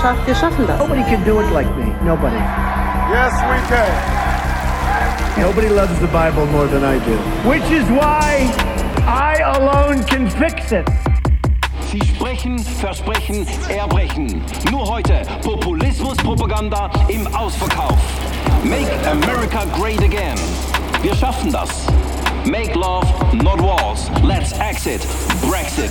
Wir haben so vieles geschafft, wir schaffen das. Nobody can do it like me. Nobody. Yes, we can. Nobody loves the Bible more than I do. Which is why I alone can fix it. Sie sprechen, versprechen, erbrechen. Nur heute Populismus-Propaganda im Ausverkauf. Make America great again. Wir schaffen das. Make love, not wars. Let's exit. Brexit.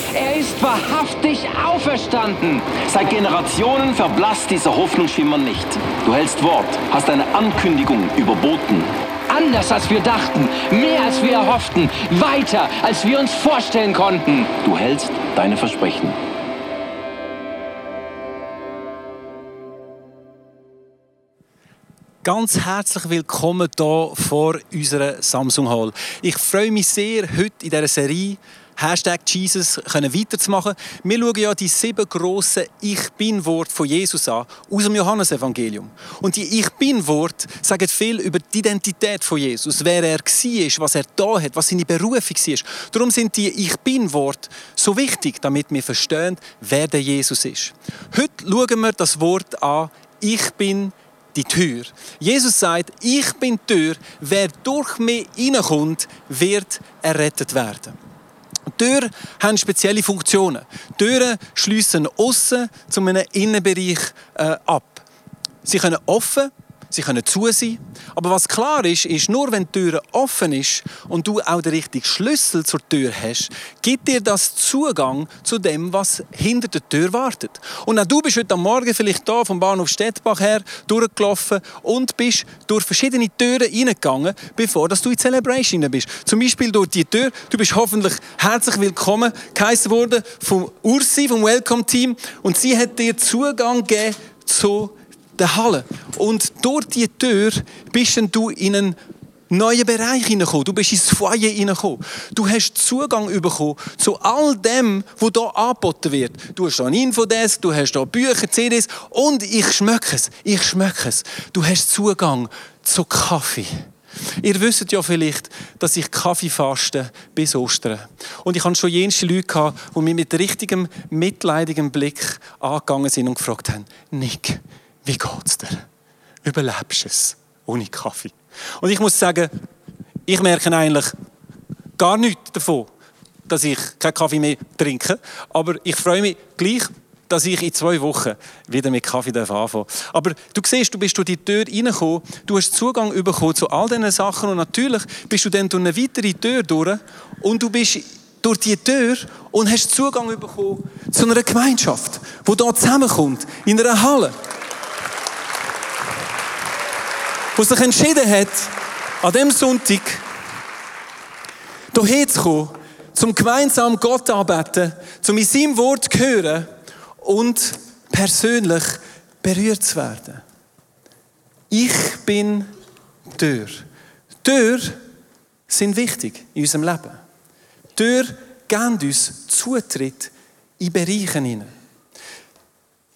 Er ist wahrhaftig auferstanden! Seit Generationen verblasst dieser Hoffnungsschimmer nicht. Du hältst Wort, hast eine Ankündigung überboten. Anders als wir dachten, mehr als wir erhofften, weiter als wir uns vorstellen konnten. Du hältst deine Versprechen. Ganz herzlich willkommen hier vor unserer Samsung Hall. Ich freue mich sehr, heute in dieser Serie Hashtag Jesus können weiterzumachen. Wir schauen ja die sieben grossen Ich Bin-Worte von Jesus an, aus dem Johannesevangelium. Und die Ich Bin-Worte sagen viel über die Identität von Jesus, wer er war, was er da hat, was seine Berufung war. Darum sind die Ich Bin-Worte so wichtig, damit wir verstehen, wer der Jesus ist. Heute schauen wir das Wort an, Ich bin die Tür. Jesus sagt, ich bin die Tür, wer durch mich hineinkommt, wird errettet werden. Türen haben spezielle Funktionen. Türen schliessen außen zu einem Innenbereich äh, ab. Sie können offen sie können zu sein. Aber was klar ist, ist, nur wenn die Tür offen ist und du auch den richtigen Schlüssel zur Tür hast, gibt dir das Zugang zu dem, was hinter der Tür wartet. Und auch du bist heute am Morgen vielleicht da vom Bahnhof Stettbach her durchgelaufen und bist durch verschiedene Türen reingegangen, bevor du in Celebration bist. Zum Beispiel durch die Tür. Du bist hoffentlich herzlich willkommen geheißen worden vom Ursi, vom Welcome Team. Und sie hat dir Zugang gegeben zu der Halle. Und durch die Tür bist du in einen neuen Bereich hineingekommen. Du bist ins Foyer hineingekommen. Du hast Zugang bekommen zu all dem, was hier angeboten wird. Du hast hier einen Infodesk, du hast hier Bücher, CDs und ich schmecke es. Ich schmecke es. Du hast Zugang zu Kaffee. Ihr wisst ja vielleicht, dass ich Kaffee faste bis Ostern. Und ich hatte schon jenste Leute, gehabt, die mich mit richtigem, mitleidigem Blick angegangen sind und gefragt haben, Nick, wie geht's dir? Überlebst du es ohne Kaffee? Und ich muss sagen, ich merke eigentlich gar nichts davon, dass ich keinen Kaffee mehr trinke. Aber ich freue mich gleich, dass ich in zwei Wochen wieder mit Kaffee anfangen darf. Aber du siehst, du bist durch die Tür reingekommen, du hast Zugang bekommen zu all diesen Sachen und natürlich bist du dann durch eine weitere Tür durch und du bist durch die Tür und hast Zugang bekommen zu einer Gemeinschaft, die hier zusammenkommt, in einer Halle der sich entschieden hat, an diesem Sonntag hierher zu kommen, zum gemeinsam Gott arbeiten, zum in seinem Wort zu hören und persönlich berührt zu werden. Ich bin Tür. Tür sind wichtig in unserem Leben. Tür geben uns Zutritt in Bereiche hinein.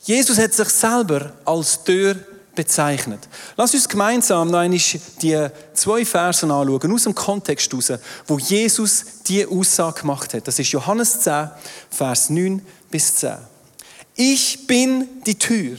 Jesus hat sich selber als Tür bezeichnet. Lass uns gemeinsam noch die zwei Versen anschauen, aus dem Kontext heraus, wo Jesus diese Aussage gemacht hat. Das ist Johannes 10, Vers 9 bis 10. Ich bin die Tür.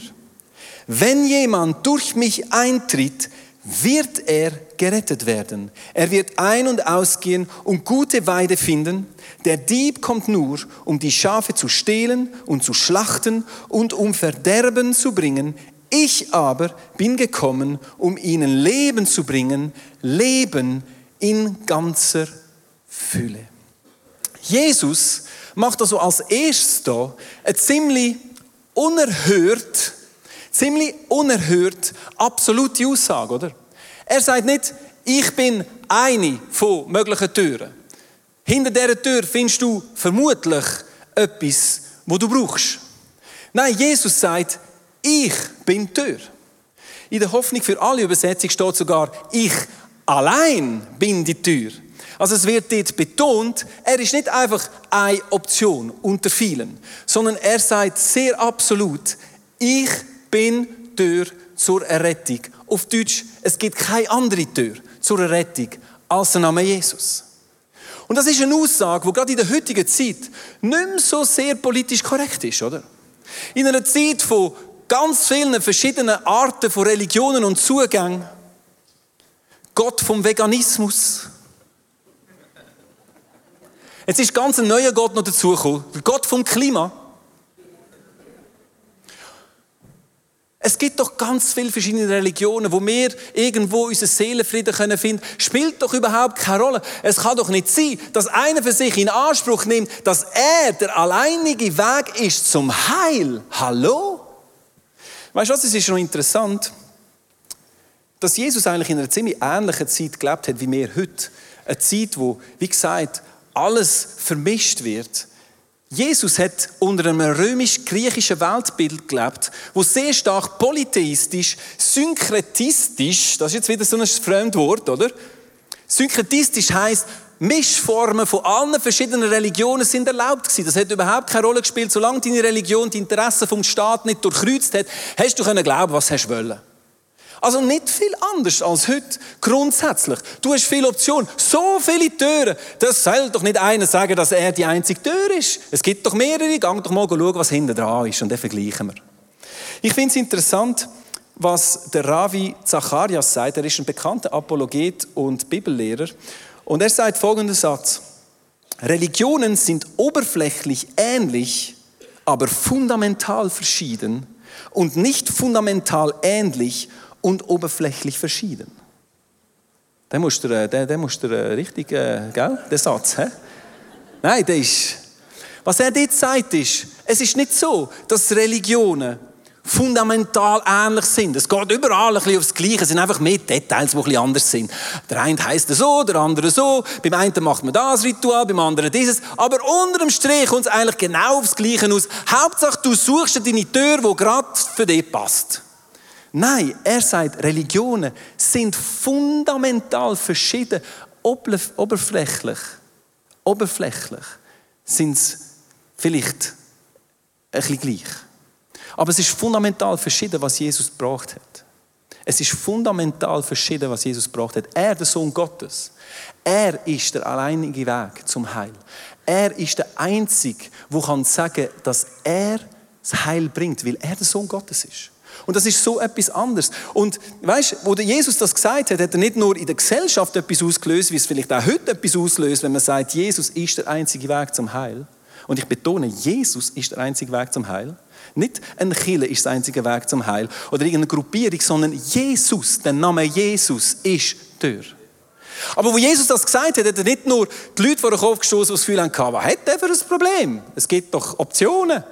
Wenn jemand durch mich eintritt, wird er gerettet werden. Er wird ein- und ausgehen und gute Weide finden. Der Dieb kommt nur, um die Schafe zu stehlen und zu schlachten und um Verderben zu bringen. Ich aber bin gekommen, um ihnen Leben zu bringen, Leben in ganzer Fülle. Jesus macht also als erstes da eine ziemlich unerhört, ziemlich unerhört absolute Aussage, oder? Er sagt nicht, ich bin eine von möglichen Türen. Hinter dieser Tür findest du vermutlich etwas, wo du brauchst. Nein, Jesus sagt, ich bin Tür. In der Hoffnung für alle Übersetzung steht sogar, ich allein bin die Tür. Also es wird dort betont, er ist nicht einfach eine Option unter vielen, sondern er sagt sehr absolut, ich bin Tür zur Errettung. Auf Deutsch, es gibt keine andere Tür zur Errettung als der Name Jesus. Und das ist eine Aussage, die gerade in der heutigen Zeit nicht mehr so sehr politisch korrekt ist, oder? In einer Zeit von ganz vielen verschiedenen Arten von Religionen und Zugängen, Gott vom Veganismus, Jetzt ist ganz ein neuer Gott noch dazugekommen, Gott vom Klima. Es gibt doch ganz viele verschiedene Religionen, wo wir irgendwo unseren Seelenfrieden können finden. Spielt doch überhaupt keine Rolle. Es kann doch nicht sein, dass einer für sich in Anspruch nimmt, dass er der alleinige Weg ist zum Heil. Hallo? Weißt du was? Es ist noch interessant, dass Jesus eigentlich in einer ziemlich ähnlichen Zeit gelebt hat wie wir heute. Eine Zeit, wo, wie gesagt, alles vermischt wird. Jesus hat unter einem römisch-griechischen Weltbild gelebt, wo sehr stark polytheistisch, synkretistisch, das ist jetzt wieder so ein Fremdwort, oder? Synkretistisch heißt, Mischformen von allen verschiedenen Religionen sind erlaubt gewesen. Das hat überhaupt keine Rolle gespielt. Solange deine Religion die Interessen vom Staat nicht durchkreuzt hat, hast du können glauben, was hast wollen. Also nicht viel anders als heute, grundsätzlich. Du hast viele Optionen, so viele Türen. Das soll doch nicht einer sagen, dass er die einzige Tür ist. Es gibt doch mehrere, gang doch mal schauen, was hinten dran ist und dann vergleichen wir. Ich finde es interessant, was der Ravi Zacharias sagt. Er ist ein bekannter Apologet und Bibellehrer. Und er sagt folgenden Satz. Religionen sind oberflächlich ähnlich, aber fundamental verschieden und nicht fundamental ähnlich und oberflächlich verschieden. Den musst du, äh, den, den musst du äh, richtig, äh, gell, den Satz, hä? Nein, der ist, was er dort sagt, ist, es ist nicht so, dass Religionen fundamental ähnlich sind. Es geht überall ein bisschen aufs Gleiche. Es sind einfach mehr Details, die ein bisschen anders sind. Der eine heisst so, der andere so. Beim einen macht man das Ritual, beim anderen dieses. Aber unter dem Strich kommt es eigentlich genau aufs Gleiche aus. Hauptsache, du suchst deine Tür, die gerade für dich passt. Nein, er sagt, Religionen sind fundamental verschieden. Oberflächlich, oberflächlich sind sie vielleicht ein bisschen gleich. Aber es ist fundamental verschieden, was Jesus gebracht hat. Es ist fundamental verschieden, was Jesus gebracht hat. Er, der Sohn Gottes, er ist der alleinige Weg zum Heil. Er ist der Einzige, sagen kann, dass er das Heil bringt, weil er der Sohn Gottes ist. Und das ist so etwas anderes. Und weißt, wo Jesus das gesagt hat, hat er nicht nur in der Gesellschaft etwas ausgelöst, wie es vielleicht auch heute etwas auslöst, wenn man sagt, Jesus ist der einzige Weg zum Heil. Und ich betone, Jesus ist der einzige Weg zum Heil. Nicht ein Kille ist der einzige Weg zum Heil oder irgendeine Gruppierung, sondern Jesus, der Name Jesus ist Tür. Aber wo Jesus das gesagt hat, hat er nicht nur die Leute vor den Kopf gestoßen, die das Gefühl haben, was hat der für ein Problem? Es gibt doch Optionen.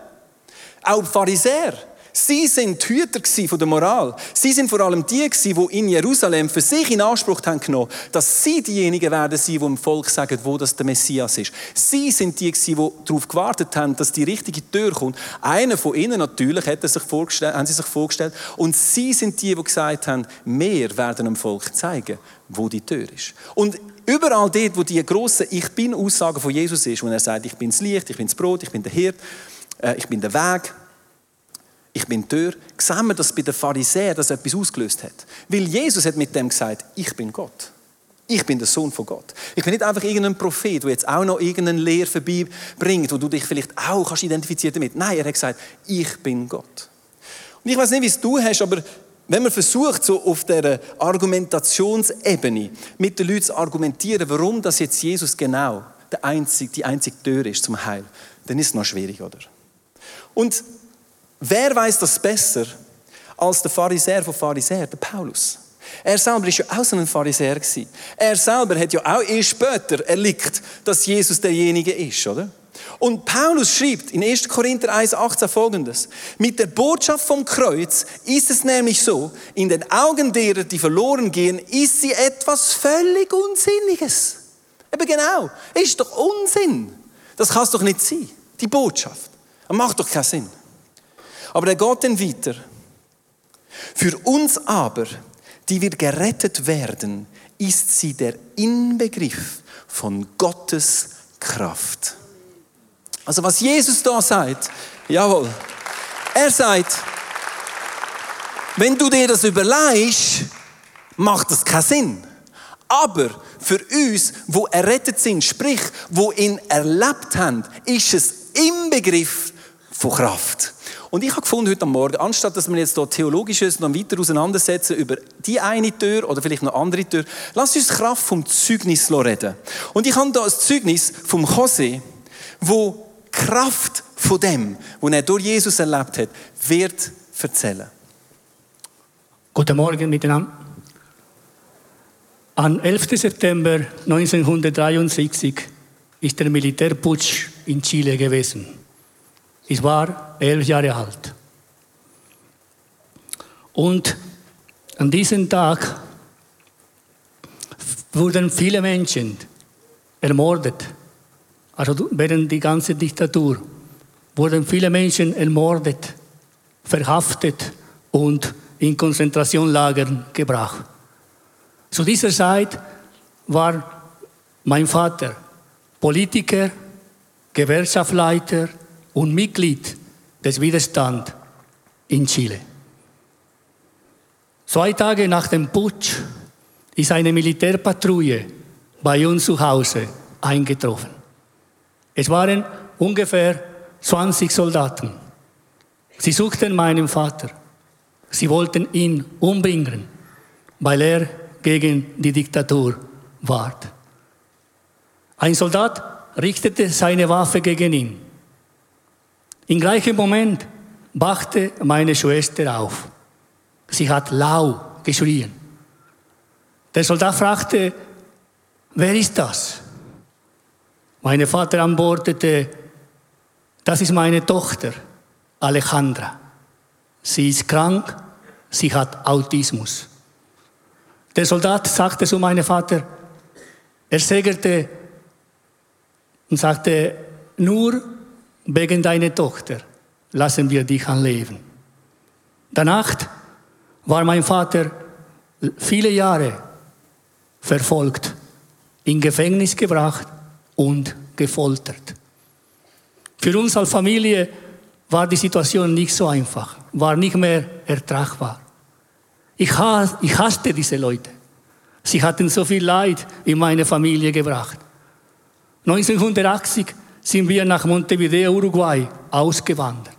Auch die Pharisäer Sie sind die Hüter von der Moral. Sie sind vor allem die, die in Jerusalem für sich in Anspruch haben genommen, dass sie diejenigen werden sein, die dem Volk sagen, wo das der Messias ist. Sie sind die, die darauf gewartet haben, dass die richtige Tür kommt. Einer von ihnen natürlich hat sich vorgestellt, haben sie sich vorgestellt. Und sie sind die, die gesagt haben, wir werden dem Volk zeigen, wo die Tür ist. Und überall dort, wo die große Ich Bin-Aussage von Jesus ist, wo er sagt, ich bin das Licht, ich bin das Brot, ich bin der Hirt, äh, ich bin der Weg, ich bin Tür, sehen wir, dass bei den Pharisäern das etwas ausgelöst hat. Weil Jesus hat mit dem gesagt, ich bin Gott. Ich bin der Sohn von Gott. Ich bin nicht einfach irgendein Prophet, der jetzt auch noch irgendeine Lehre vorbeibringt, wo du dich vielleicht auch kannst identifizieren damit. Nein, er hat gesagt, ich bin Gott. Und ich weiß nicht, wie es du hast, aber wenn man versucht, so auf der Argumentationsebene mit den Leuten zu argumentieren, warum das jetzt Jesus genau die einzige Tür ist zum Heil, dann ist es noch schwierig, oder? Und Wer weiß das besser als der Pharisäer von Pharisäer, der Paulus? Er selber war ja auch so ein Pharisäer. Er selber hat ja auch erst später erlickt, dass Jesus derjenige ist, oder? Und Paulus schreibt in 1. Korinther 1,18 folgendes. Mit der Botschaft vom Kreuz ist es nämlich so, in den Augen derer, die verloren gehen, ist sie etwas völlig Unsinniges. Eben genau. Ist doch Unsinn. Das kann es doch nicht sein. Die Botschaft. Das macht doch keinen Sinn. Aber er geht dann weiter. Für uns aber, die wir gerettet werden, ist sie der Inbegriff von Gottes Kraft. Also was Jesus da sagt, jawohl, er sagt, wenn du dir das überlegst, macht das keinen Sinn. Aber für uns, wo errettet sind, sprich, wo ihn erlebt haben, ist es im Begriff von Kraft. Und ich habe gefunden heute Morgen, anstatt dass wir jetzt hier theologisches noch weiter auseinandersetzen über die eine Tür oder vielleicht noch andere Tür, lass uns Kraft vom Zeugnis reden. Und ich habe hier ein Zeugnis vom José, wo Kraft von dem, was er durch Jesus erlebt hat, wird erzählen. Guten Morgen miteinander. Am 11. September 1963 ist der Militärputsch in Chile gewesen. Ich war elf Jahre alt. Und an diesem Tag wurden viele Menschen ermordet. Also während die ganze Diktatur wurden viele Menschen ermordet, verhaftet und in Konzentrationslagern gebracht. Zu dieser Zeit war mein Vater Politiker, Gewerkschaftsleiter und Mitglied des Widerstands in Chile. Zwei Tage nach dem Putsch ist eine Militärpatrouille bei uns zu Hause eingetroffen. Es waren ungefähr 20 Soldaten. Sie suchten meinen Vater. Sie wollten ihn umbringen, weil er gegen die Diktatur ward. Ein Soldat richtete seine Waffe gegen ihn. Im gleichen Moment wachte meine Schwester auf. Sie hat lau geschrien. Der Soldat fragte, wer ist das? Mein Vater antwortete, das ist meine Tochter, Alejandra. Sie ist krank, sie hat Autismus. Der Soldat sagte zu meinem Vater, er sägerte und sagte, nur wegen deiner Tochter lassen wir dich am Leben. Danach war mein Vater viele Jahre verfolgt, in Gefängnis gebracht und gefoltert. Für uns als Familie war die Situation nicht so einfach, war nicht mehr ertragbar. Ich, ich hasste diese Leute. Sie hatten so viel Leid in meine Familie gebracht. 1980 sind wir nach Montevideo, Uruguay, ausgewandert.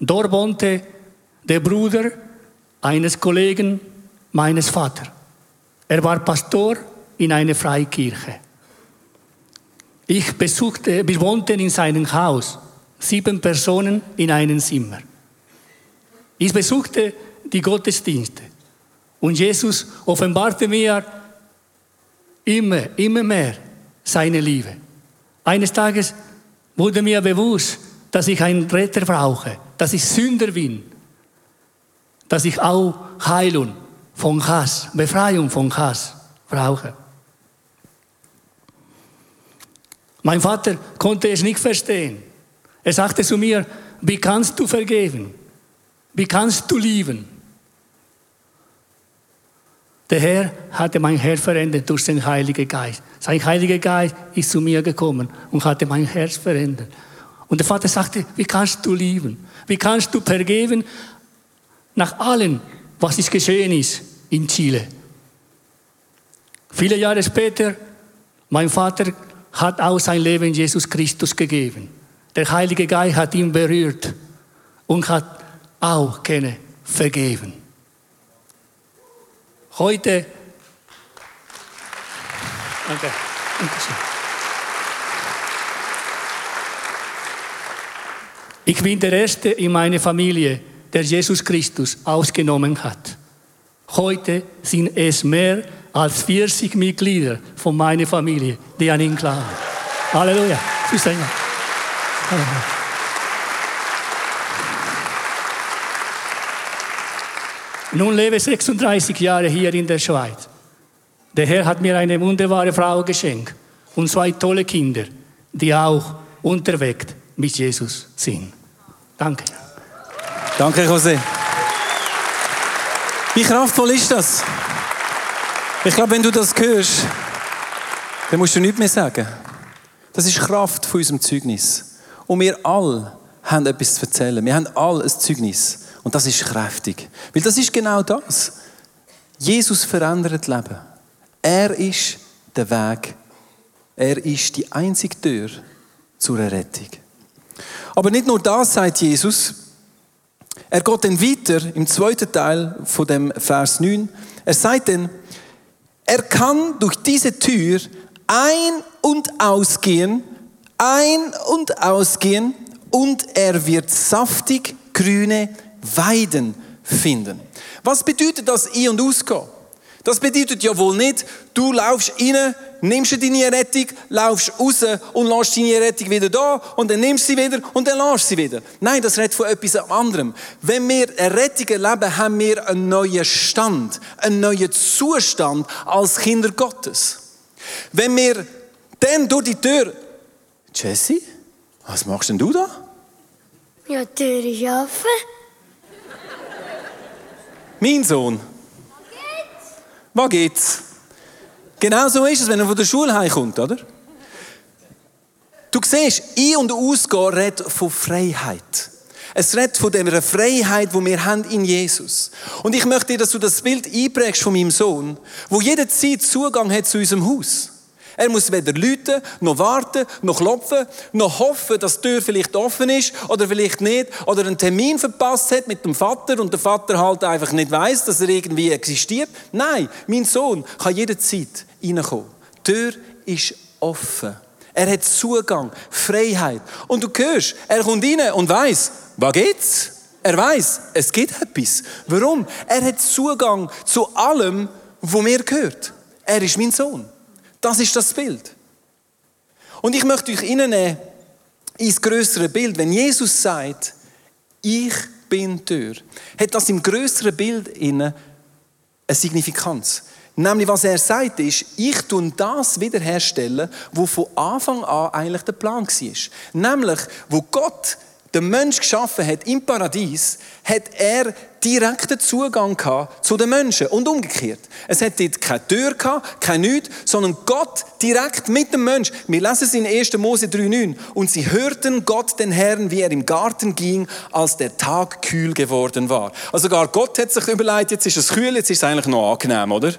Dort wohnte der Bruder eines Kollegen meines Vaters. Er war Pastor in einer Freikirche. Ich besuchte, wir wohnten in seinem Haus, sieben Personen in einem Zimmer. Ich besuchte die Gottesdienste. Und Jesus offenbarte mir immer, immer mehr seine Liebe. Eines Tages wurde mir bewusst, dass ich einen Retter brauche, dass ich Sünder bin, dass ich auch Heilung von Hass, Befreiung von Hass brauche. Mein Vater konnte es nicht verstehen. Er sagte zu mir, wie kannst du vergeben? Wie kannst du lieben? Der Herr hatte mein Herz verändert durch den Heiligen Geist. Sein Heiliger Geist ist zu mir gekommen und hatte mein Herz verändert. Und der Vater sagte, wie kannst du lieben? Wie kannst du vergeben nach allem, was ist geschehen ist in Chile? Viele Jahre später, mein Vater hat auch sein Leben Jesus Christus gegeben. Der Heilige Geist hat ihn berührt und hat auch keine vergeben. Heute, danke, Ich bin der Erste in meiner Familie, der Jesus Christus ausgenommen hat. Heute sind es mehr als 40 Mitglieder von meiner Familie, die an ihn glauben. Halleluja. Halleluja. Nun lebe ich 36 Jahre hier in der Schweiz. Der Herr hat mir eine wunderbare Frau geschenkt und zwei tolle Kinder, die auch unterwegs mit Jesus sind. Danke. Danke, José. Wie kraftvoll ist das? Ich glaube, wenn du das hörst, dann musst du nichts mehr sagen. Das ist Kraft von unserem Zeugnis. Und wir alle haben etwas zu erzählen. Wir haben alle ein Zeugnis. Und das ist kräftig. Weil das ist genau das. Jesus verändert Leben. Er ist der Weg. Er ist die einzige Tür zur Errettung. Aber nicht nur das sagt Jesus. Er geht dann weiter im zweiten Teil von dem Vers 9. Er sagt dann, er kann durch diese Tür ein- und ausgehen, ein- und ausgehen und er wird saftig grüne Weiden finden. Was bedeutet das ein- und ausgehen? Das bedeutet ja wohl nicht, du laufst rein, nimmst deine Errettung, laufst raus und lässt deine Errettung wieder da und dann nimmst sie wieder und dann lässt sie wieder. Nein, das redet von etwas anderem. Wenn wir Errettung erleben, haben wir einen neuen Stand, einen neuen Zustand als Kinder Gottes. Wenn wir dann durch die Tür, Jesse, was machst denn du da? Ja, die Tür ist offen. Mein Sohn. Was geht's? Genau so ist es, wenn er von der Schule heimkommt, oder? Du siehst, ein- und ausgehen redet von Freiheit. Es redet von der Freiheit, die wir haben in Jesus. Und ich möchte dass du das Bild einprägst von meinem Sohn, wo jederzeit Zugang hat zu unserem Haus. Er muss weder läuten, noch warten, noch klopfen, noch hoffen, dass die Tür vielleicht offen ist oder vielleicht nicht, oder einen Termin verpasst hat mit dem Vater und der Vater halt einfach nicht weiß, dass er irgendwie existiert. Nein, mein Sohn kann jederzeit reinkommen. Die Tür ist offen. Er hat Zugang, Freiheit. Und du hörst, er kommt rein und weiß, was geht's? Er weiß, es geht etwas. Warum? Er hat Zugang zu allem, wo mir gehört. Er ist mein Sohn. Das ist das Bild. Und ich möchte euch reinnehmen ins größere Bild. Wenn Jesus sagt, ich bin Tür, hat das im größeren Bild eine Signifikanz. Nämlich, was er sagt, ist, ich tue das wiederherstellen, wo von Anfang an eigentlich der Plan war. Nämlich, wo Gott den Mensch geschaffen hat im Paradies, hat er direkten Zugang gehabt zu den Menschen und umgekehrt. Es hat dort keine Tür gehabt, kein Nichts, sondern Gott direkt mit dem Mensch. Wir lesen es in 1. Mose 3,9. Und sie hörten Gott den Herrn, wie er im Garten ging, als der Tag kühl geworden war. Also gar Gott hat sich überlegt, jetzt ist es kühl, jetzt ist es eigentlich noch angenehm, oder?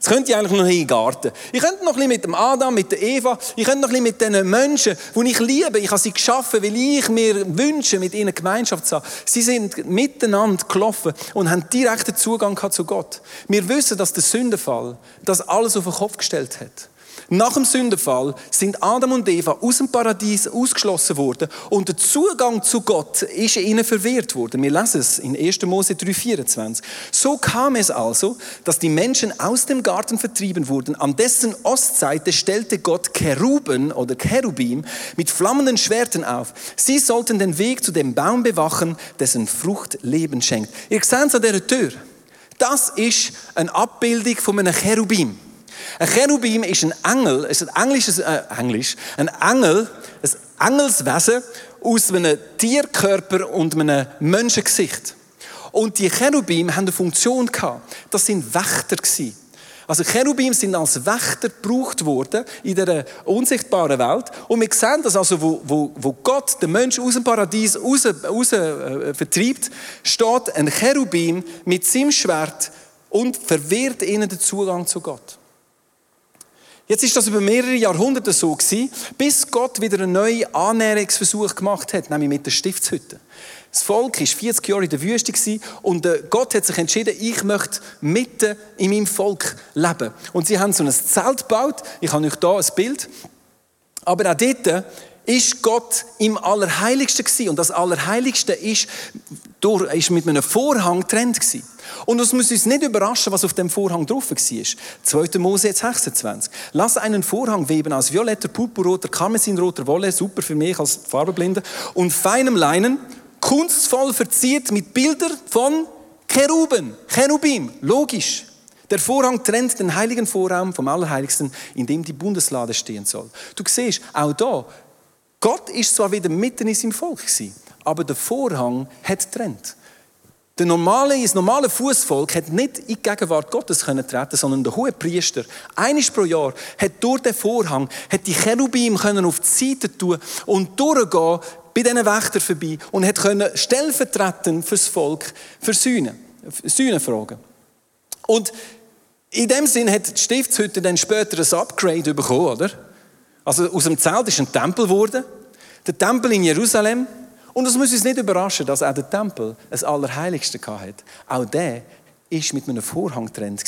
Jetzt könnt ihr eigentlich noch in den Garten. Ich könnte noch ein bisschen mit dem Adam, mit der Eva, ich könnte noch ein bisschen mit den Menschen, die ich liebe. Ich habe sie geschaffen, weil ich mir wünsche, mit ihnen Gemeinschaft zu haben. Sie sind miteinander gelaufen und haben direkten Zugang zu Gott. Wir wissen, dass der Sündenfall das alles auf den Kopf gestellt hat. Nach dem Sündenfall sind Adam und Eva aus dem Paradies ausgeschlossen worden und der Zugang zu Gott ist ihnen verwehrt worden. Wir lesen es in 1. Mose 3,24. So kam es also, dass die Menschen aus dem Garten vertrieben wurden. An dessen Ostseite stellte Gott Keruben oder Cherubim mit flammenden Schwertern auf. Sie sollten den Weg zu dem Baum bewachen, dessen Frucht Leben schenkt. Ihr seht es an dieser Tür. Das ist eine Abbildung von einem Cherubim. Ein Cherubim ist ein Engel, ist ein englisches, äh, Englisch, ein Engel, ein Engelswesen aus einem Tierkörper und einem Menschengesicht. Und die Cherubim haben eine Funktion gehabt. Das sind Wächter gewesen. Also Cherubim sind als Wächter gebraucht worden in der unsichtbaren Welt. Und wir sehen das also, wo, wo, wo Gott den Menschen aus dem Paradies raus, raus äh, vertreibt, steht ein Cherubim mit seinem Schwert und verwehrt ihnen den Zugang zu Gott. Jetzt ist das über mehrere Jahrhunderte so gewesen, bis Gott wieder einen neuen Annäherungsversuch gemacht hat, nämlich mit der Stiftshütte. Das Volk war 40 Jahre in der Wüste und äh, Gott hat sich entschieden, ich möchte mitten in meinem Volk leben. Und sie haben so ein Zelt gebaut. Ich habe euch hier ein Bild. Aber auch dort ist Gott im Allerheiligsten. Und das Allerheiligste ist, durch, ist mit einem Vorhang getrennt gewesen. Und es muss uns nicht überraschen, was auf dem Vorhang drauf war. 2. Mose jetzt 26. Lass einen Vorhang weben aus violetter, purpurroter, karmesinroter Wolle, super für mich als Farbenblinde, und feinem Leinen, kunstvoll verziert mit Bildern von Cheruben, Cherubim, logisch. Der Vorhang trennt den heiligen Vorraum vom Allerheiligsten, in dem die Bundeslade stehen soll. Du siehst, auch da, Gott ist zwar wieder mitten in seinem Volk gewesen, aber der Vorhang hat trennt. Der normale, das normale Fußvolk hat nicht in die Gegenwart Gottes können treten, sondern der hohe Priester, einiges pro Jahr, hat durch den Vorhang, hat die Cherubim können auf die Seite tun und durchgehen bei diesen Wächtern vorbei und hat können stellvertretend fürs Volk für Sühne, Sühne fragen. Und in dem Sinn hat die Stiftshütte dann später ein Upgrade bekommen, oder? Also aus dem Zelt ist ein Tempel geworden. Der Tempel in Jerusalem. Und es muss uns nicht überraschen, dass auch der Tempel das Allerheiligste hatte. Auch der ist mit einem Vorhang getrennt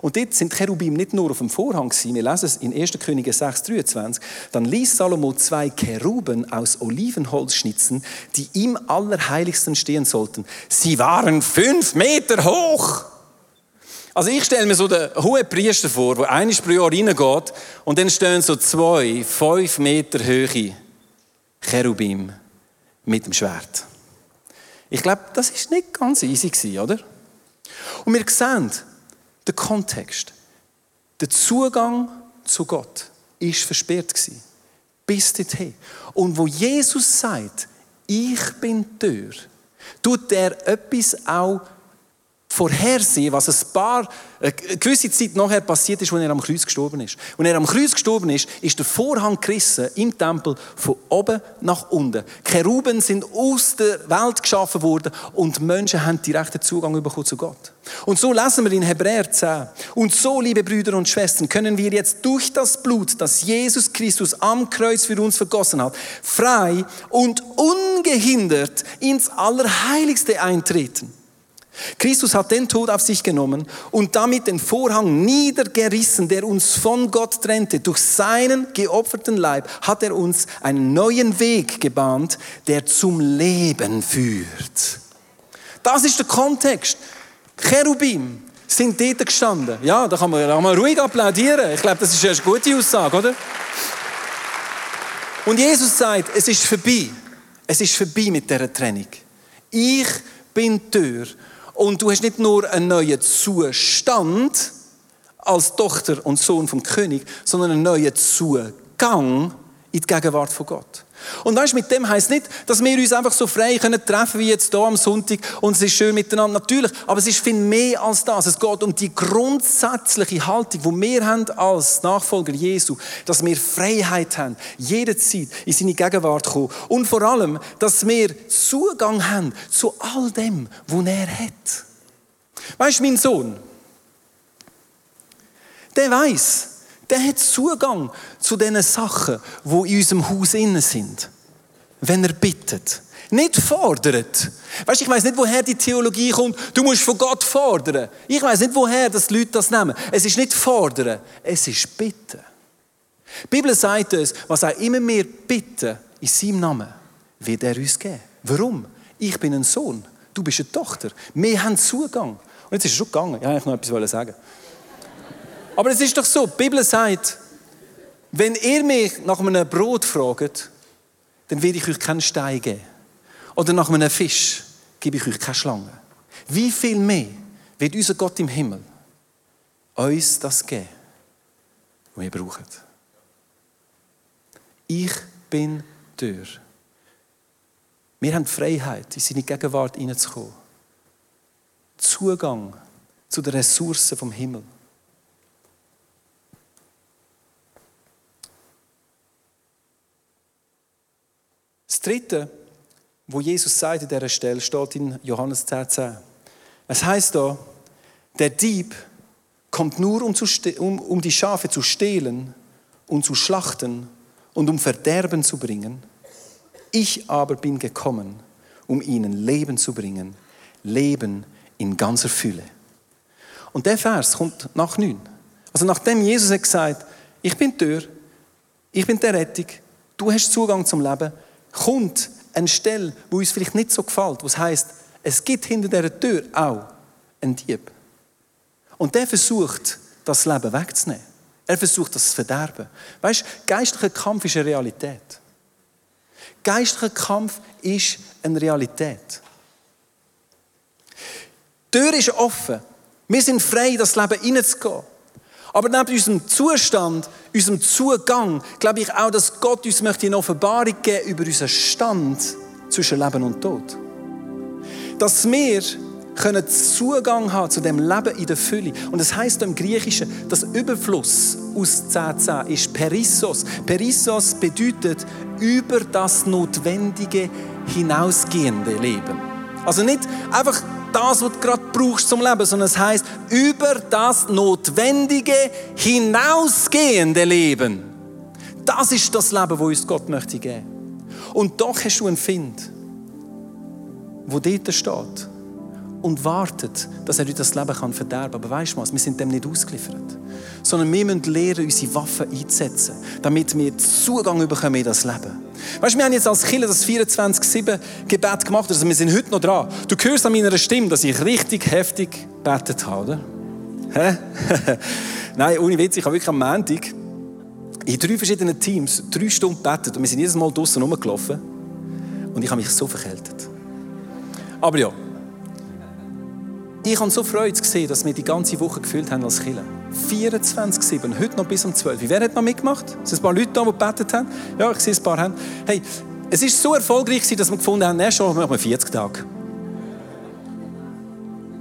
Und dort sind die Cherubim nicht nur auf dem Vorhang. Wir lesen es in 1. Könige 6, 23. Dann ließ Salomo zwei Cheruben aus Olivenholz schnitzen, die im Allerheiligsten stehen sollten. Sie waren fünf Meter hoch. Also ich stelle mir so den hohen Priester vor, der eines pro Jahr reingeht und dann stehen so zwei, fünf Meter hohe Cherubim mit dem Schwert. Ich glaube, das ist nicht ganz easy oder? Und wir sehen den Kontext. Der Zugang zu Gott ist versperrt gewesen. Bis dorthin. Und wo Jesus sagt, ich bin die Tür, tut er etwas auch vorhersehen, was ein paar, eine gewisse Zeit nachher passiert ist, als er am Kreuz gestorben ist. Und er am Kreuz gestorben ist, ist der Vorhang gerissen im Tempel von oben nach unten. Cheruben sind aus der Welt geschaffen worden und Menschen haben direkten Zugang bekommen zu Gott. Und so lesen wir in Hebräer 10. Und so, liebe Brüder und Schwestern, können wir jetzt durch das Blut, das Jesus Christus am Kreuz für uns vergossen hat, frei und ungehindert ins Allerheiligste eintreten. Christus hat den Tod auf sich genommen und damit den Vorhang niedergerissen, der uns von Gott trennte. Durch seinen geopferten Leib hat er uns einen neuen Weg gebahnt, der zum Leben führt. Das ist der Kontext. Cherubim sind dort gestanden. Ja, da kann man, da ruhig applaudieren. Ich glaube, das ist eine gute Aussage, oder? Und Jesus sagt, es ist vorbei. Es ist vorbei mit dieser Trennung. Ich bin die Tür und du hast nicht nur einen neuen Zustand als Tochter und Sohn vom König, sondern einen neuen Zugang in die Gegenwart von Gott. Und weißt, mit dem heißt nicht, dass wir uns einfach so frei können treffen wie jetzt hier am Sonntag und es ist schön miteinander. Natürlich, aber es ist viel mehr als das. Es geht um die grundsätzliche Haltung, die wir haben als Nachfolger Jesu, dass wir Freiheit haben, jederzeit in seine Gegenwart kommen und vor allem, dass wir Zugang haben zu all dem, was er hat. Weißt, du, mein Sohn, der weiß, der hat Zugang zu den Sachen, wo in unserem Haus innen sind. Wenn er bittet. Nicht fordert. Weißt, ich weiß nicht, woher die Theologie kommt. Du musst von Gott fordern. Ich weiß nicht, woher das Leute das nehmen. Es ist nicht fordern, es ist bitten. Die Bibel sagt uns, was auch immer wir bitten in seinem Namen, wird er uns geben. Warum? Ich bin ein Sohn, du bist eine Tochter. Wir haben Zugang. Und jetzt ist es schon gegangen. Ich noch etwas sagen. Aber es ist doch so, die Bibel sagt, wenn ihr mich nach einem Brot fragt, dann werde ich euch keinen Stein geben. Oder nach einem Fisch gebe ich euch keine Schlange. Wie viel mehr wird unser Gott im Himmel uns das geben, was ihr braucht? Ich bin Tür. Wir haben die Freiheit, in seine Gegenwart hineinzukommen. Zugang zu den Ressourcen vom Himmel. Dritte, wo Jesus sagt an dieser Stelle, steht in Johannes 10, 10. Es heißt da, der Dieb kommt nur, um, zu, um, um die Schafe zu stehlen und zu schlachten und um Verderben zu bringen. Ich aber bin gekommen, um ihnen Leben zu bringen, Leben in ganzer Fülle. Und der Vers kommt nach neun. Also nachdem Jesus hat gesagt, ich bin die Tür, ich bin der Rettung, du hast Zugang zum Leben, kommt eine Stelle, wo uns vielleicht nicht so gefällt, wo es heisst, es gibt hinter dieser Tür auch einen Dieb. Und der versucht, das Leben wegzunehmen. Er versucht, das zu verderben. Weißt geistlicher Kampf ist eine Realität. Geistlicher Kampf ist eine Realität. Die Tür ist offen. Wir sind frei, das Leben hineinzugehen. Aber neben unserem Zustand, unserem Zugang, glaube ich auch, dass Gott uns möchte eine Offenbarung geben über unseren Stand zwischen Leben und Tod. Dass wir können Zugang haben zu dem Leben in der Fülle. Und das heißt im Griechischen, das Überfluss aus 10.10 ist Perissos. Perissos bedeutet über das notwendige hinausgehende Leben. Also nicht einfach das, was du gerade brauchst zum Leben, sondern es heißt über das notwendige hinausgehende Leben. Das ist das Leben, das uns Gott möchte geben. Und doch hast du einen Find, wo dort steht und wartet, dass er dir das Leben kann verderben kann. Aber weißt du was, wir sind dem nicht ausgeliefert. Sondern wir müssen lernen, unsere Waffen einzusetzen, damit wir Zugang bekommen in das Leben. Weißt du, wir haben jetzt als Killer das 24-7-Gebet gemacht. Also wir sind heute noch dran. Du hörst an meiner Stimme, dass ich richtig heftig betet habe, oder? Hä? Nein, ohne Witz, ich habe wirklich am Montag in drei verschiedenen Teams drei Stunden betet und wir sind jedes Mal draußen rumgelaufen und ich habe mich so verkältet. Aber ja, ich habe so Freude gesehen, dass wir die ganze Woche gefühlt haben als Killer. 24-7, heute noch bis um 12. Wer hat noch mitgemacht? Sind ein paar Leute da, die gebetet haben? Ja, ich sehe ein paar Hände. Hey, es ist so erfolgreich, dass wir gefunden haben, nächstes Jahr machen wir 40 Tage.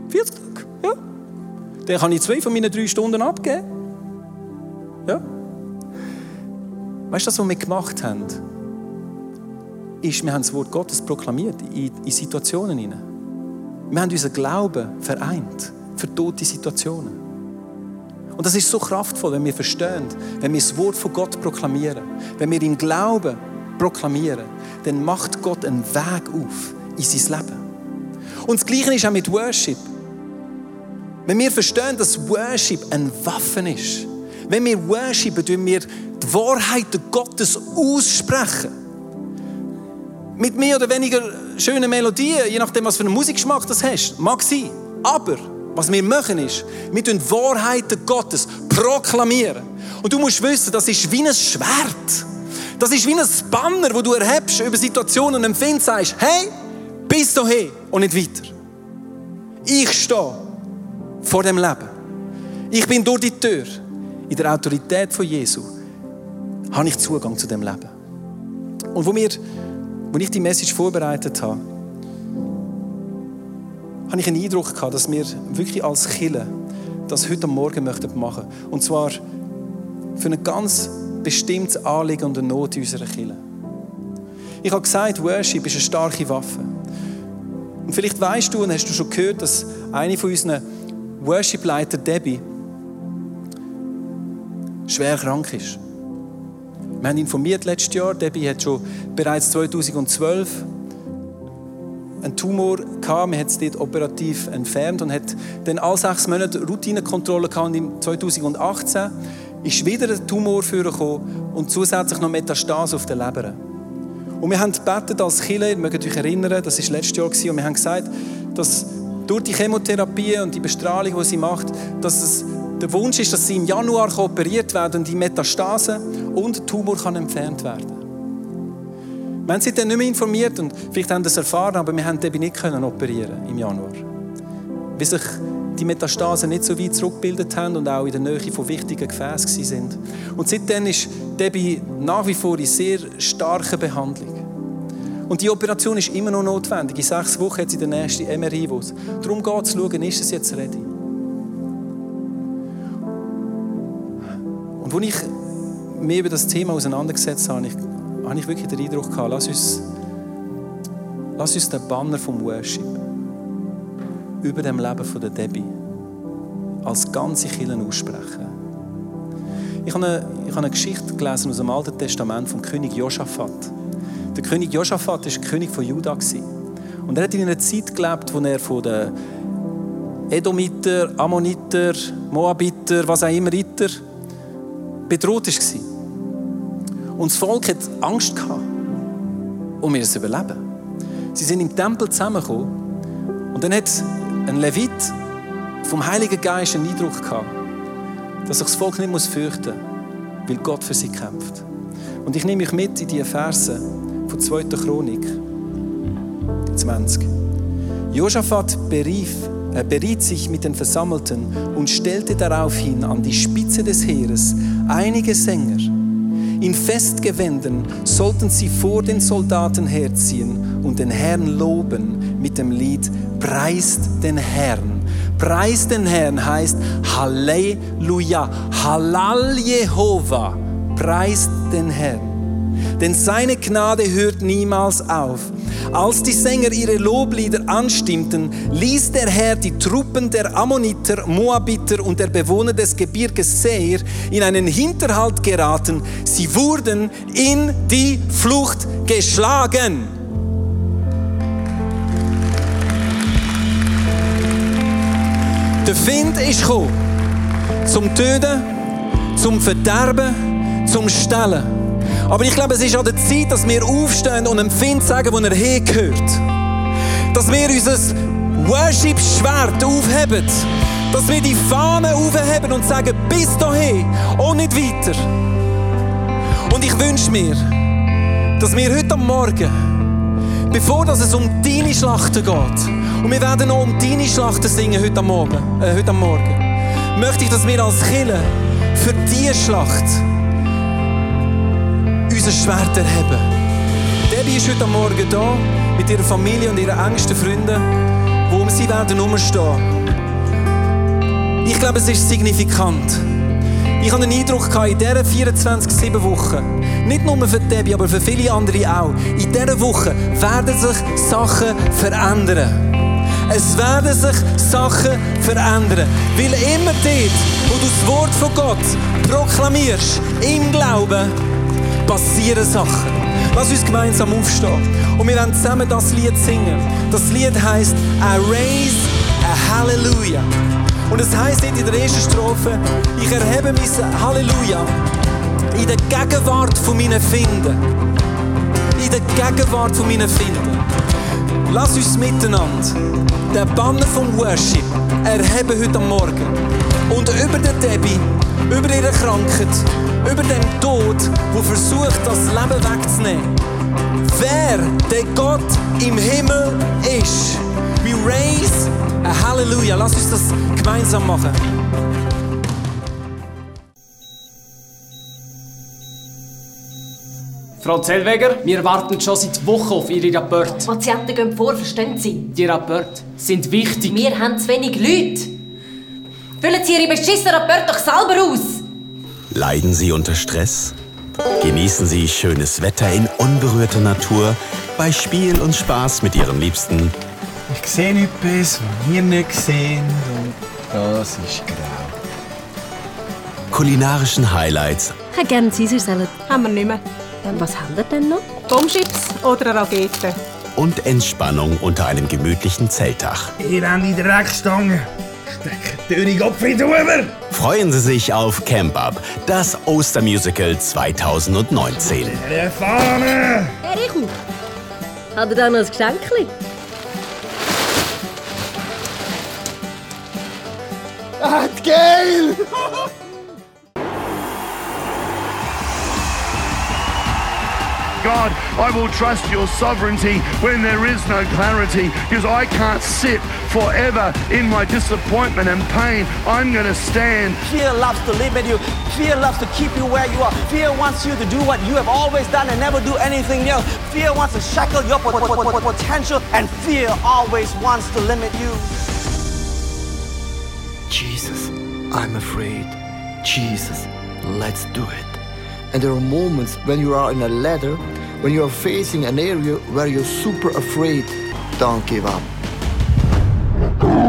40 Tage, ja. Dann kann ich zwei von meinen drei Stunden abgeben. Ja. Weißt du, was wir gemacht haben, ist, wir haben das Wort Gottes proklamiert in, in Situationen hinein. Wir haben unseren Glauben vereint für tote Situationen. Und das ist so kraftvoll, wenn wir verstehen, wenn wir das Wort von Gott proklamieren, wenn wir im Glauben proklamieren, dann macht Gott einen Weg auf in sein Leben. Und das Gleiche ist auch mit Worship. Wenn wir verstehen, dass Worship eine Waffe ist, wenn wir worshipen, tun wir die Wahrheit Gottes aussprechen mit mehr oder weniger schönen Melodien, je nachdem, was für einen Musikgeschmack das hast. Mag sein. Aber was wir machen ist, wir tun Wahrheiten Gottes proklamieren. Und du musst wissen, das ist wie ein Schwert. Das ist wie ein Banner, wo du erhebst über Situationen und empfindest, sagst, hey, bis dahin und nicht weiter. Ich stehe vor dem Leben. Ich bin durch die Tür. In der Autorität von Jesu habe ich Zugang zu dem Leben. Und wo wir als ich die Message vorbereitet habe, habe ich einen Eindruck gehabt, dass wir wirklich als Kille das heute Morgen möchten machen. Und zwar für ein ganz bestimmtes Anliegen und eine Not unserer Kille. Ich habe gesagt, Worship ist eine starke Waffe. Und vielleicht weißt du und hast du schon gehört, dass eine von unseren Worship-Leiter, Debbie, schwer krank ist. Wir haben informiert letztes Jahr, Debbie hat schon bereits 2012 einen Tumor gehabt. Man hat es dort operativ entfernt und hat dann alle sechs Monate Routinekontrolle gehabt. Und im 2018 ist wieder ein Tumor vorgekommen und zusätzlich noch Metastase auf der Leber. Und wir haben gebetet als Killer, ihr mögt euch erinnern, das war letztes Jahr, und wir haben gesagt, dass durch die Chemotherapie und die Bestrahlung, die sie macht, dass es der Wunsch ist, dass sie im Januar operiert werden und die Metastase und der Tumor kann entfernt werden. Wir haben sie dann nicht mehr informiert und vielleicht haben das erfahren, aber wir haben Debbie nicht können operieren im Januar. Weil sich die Metastasen nicht so weit zurückgebildet haben und auch in der Nähe von wichtigen Gefäßen sind. Und seitdem ist Debbie nach wie vor in sehr starker Behandlung. Und die Operation ist immer noch notwendig. In sechs Wochen hat sie den nächsten MRI. Darum geht es zu schauen, ist es jetzt ready. Und als ich mich über das Thema auseinandergesetzt habe, habe ich wirklich den Eindruck gehabt, lass uns, lass uns den Banner vom Worship über dem Leben von der Debbie als ganze Kirche aussprechen. Ich habe, eine, ich habe eine Geschichte gelesen aus dem Alten Testament vom König Josaphat. Der König Josaphat war König von Juda. Und er hat in einer Zeit gelebt, wo er von den Edomiter, Ammoniter, Moabiter, was auch immer, Ritter, bedroht war. Und das Volk hat Angst gehabt, um ihr überleben. Sie sind im Tempel zusammengekommen und dann hat ein Levit vom Heiligen Geist einen Eindruck gehabt, dass sich das Volk nicht fürchten muss, weil Gott für sie kämpft. Und ich nehme mich mit in die Verse von 2. Chronik 20. Josaphat berief er beriet sich mit den Versammelten und stellte daraufhin an die Spitze des Heeres einige Sänger. In Festgewändern sollten sie vor den Soldaten herziehen und den Herrn loben mit dem Lied preist den Herrn. Preist den Herrn heißt Halleluja, Halal Jehova, preist den Herrn. Denn seine Gnade hört niemals auf. Als die Sänger ihre Loblieder anstimmten, ließ der Herr die Truppen der Ammoniter, Moabiter und der Bewohner des Gebirges Seir in einen Hinterhalt geraten. Sie wurden in die Flucht geschlagen. Der Find ist gekommen, zum Töten, zum Verderben, zum Stellen. Aber ich glaube, es ist an der Zeit, dass wir aufstehen und Find sagen, wo er hingehört. Dass wir unser Worship-Schwert aufheben. Dass wir die Fahne aufheben und sagen, bis dahin und nicht weiter. Und ich wünsche mir, dass wir heute am Morgen, bevor es um deine Schlachten geht, und wir werden noch um deine Schlachten singen heute am Morgen, äh, heute am Morgen möchte ich, dass wir als Killer für diese Schlacht unser Schwert erheben. Debbie ist heute Morgen da mit ihrer Familie und ihren engsten Freunden, wo um sie werden herumstehen. Ich glaube, es ist signifikant. Ich habe den Eindruck gehabt, in diesen 24, 7 Wochen, nicht nur für Debbie, aber für viele andere auch, in dieser Woche werden sich Sachen verändern. Es werden sich Sachen verändern. Weil immer dort, wo du das Wort von Gott proklamierst, im Glauben, passieren Sachen. Lass uns gemeinsam aufstehen. Und wir werden zusammen das Lied singen. Das Lied heißt I raise a Hallelujah. Und es heißt in der ersten Strophe, ich erhebe mein Halleluja in der Gegenwart von meinen Finden. In der Gegenwart von meinen Finden. Lass uns miteinander den Banner vom Worship erheben heute Morgen. Und über den Debbie, über ihre Krankheit, über den Tod, wo versucht, das Leben wegzunehmen. Wer der Gott im Himmel ist. We raise a Halleluja. Lass uns das gemeinsam machen. Frau Zellweger, wir warten schon seit Wochen auf Ihre Rapport. Patienten gehen vor, verstehen Sie? Die Rapport sind wichtig. Wir haben zu wenig Leute. Füllen Sie Ihre beschissenen Rapport doch selber aus. Leiden Sie unter Stress? Genießen Sie schönes Wetter in unberührter Natur bei Spiel und Spaß mit Ihren Liebsten. Ich sehe etwas, was wir nicht sehen und das ist grau. Kulinarischen Highlights Ich hätte gerne Caesar-Salat. Haben wir nicht mehr. Was haben wir denn noch? Bombschips oder eine Rakete? und Entspannung unter einem gemütlichen Zeltdach. Ihr habt die Dreckstange. In die Huber. Freuen Sie sich auf Camp Up, das Ostermusical 2019. Der Fahne! Herr Richu, hat er da noch ein Geschenkchen? Ah, geil! God, I will trust your sovereignty when there is no clarity because I can't sit forever in my disappointment and pain. I'm going to stand. Fear loves to limit you. Fear loves to keep you where you are. Fear wants you to do what you have always done and never do anything else. Fear wants to shackle your pot- pot- pot- pot- potential, and fear always wants to limit you. Jesus, I'm afraid. Jesus, let's do it. And there are moments when you are in a ladder, when you are facing an area where you're super afraid. Don't give up.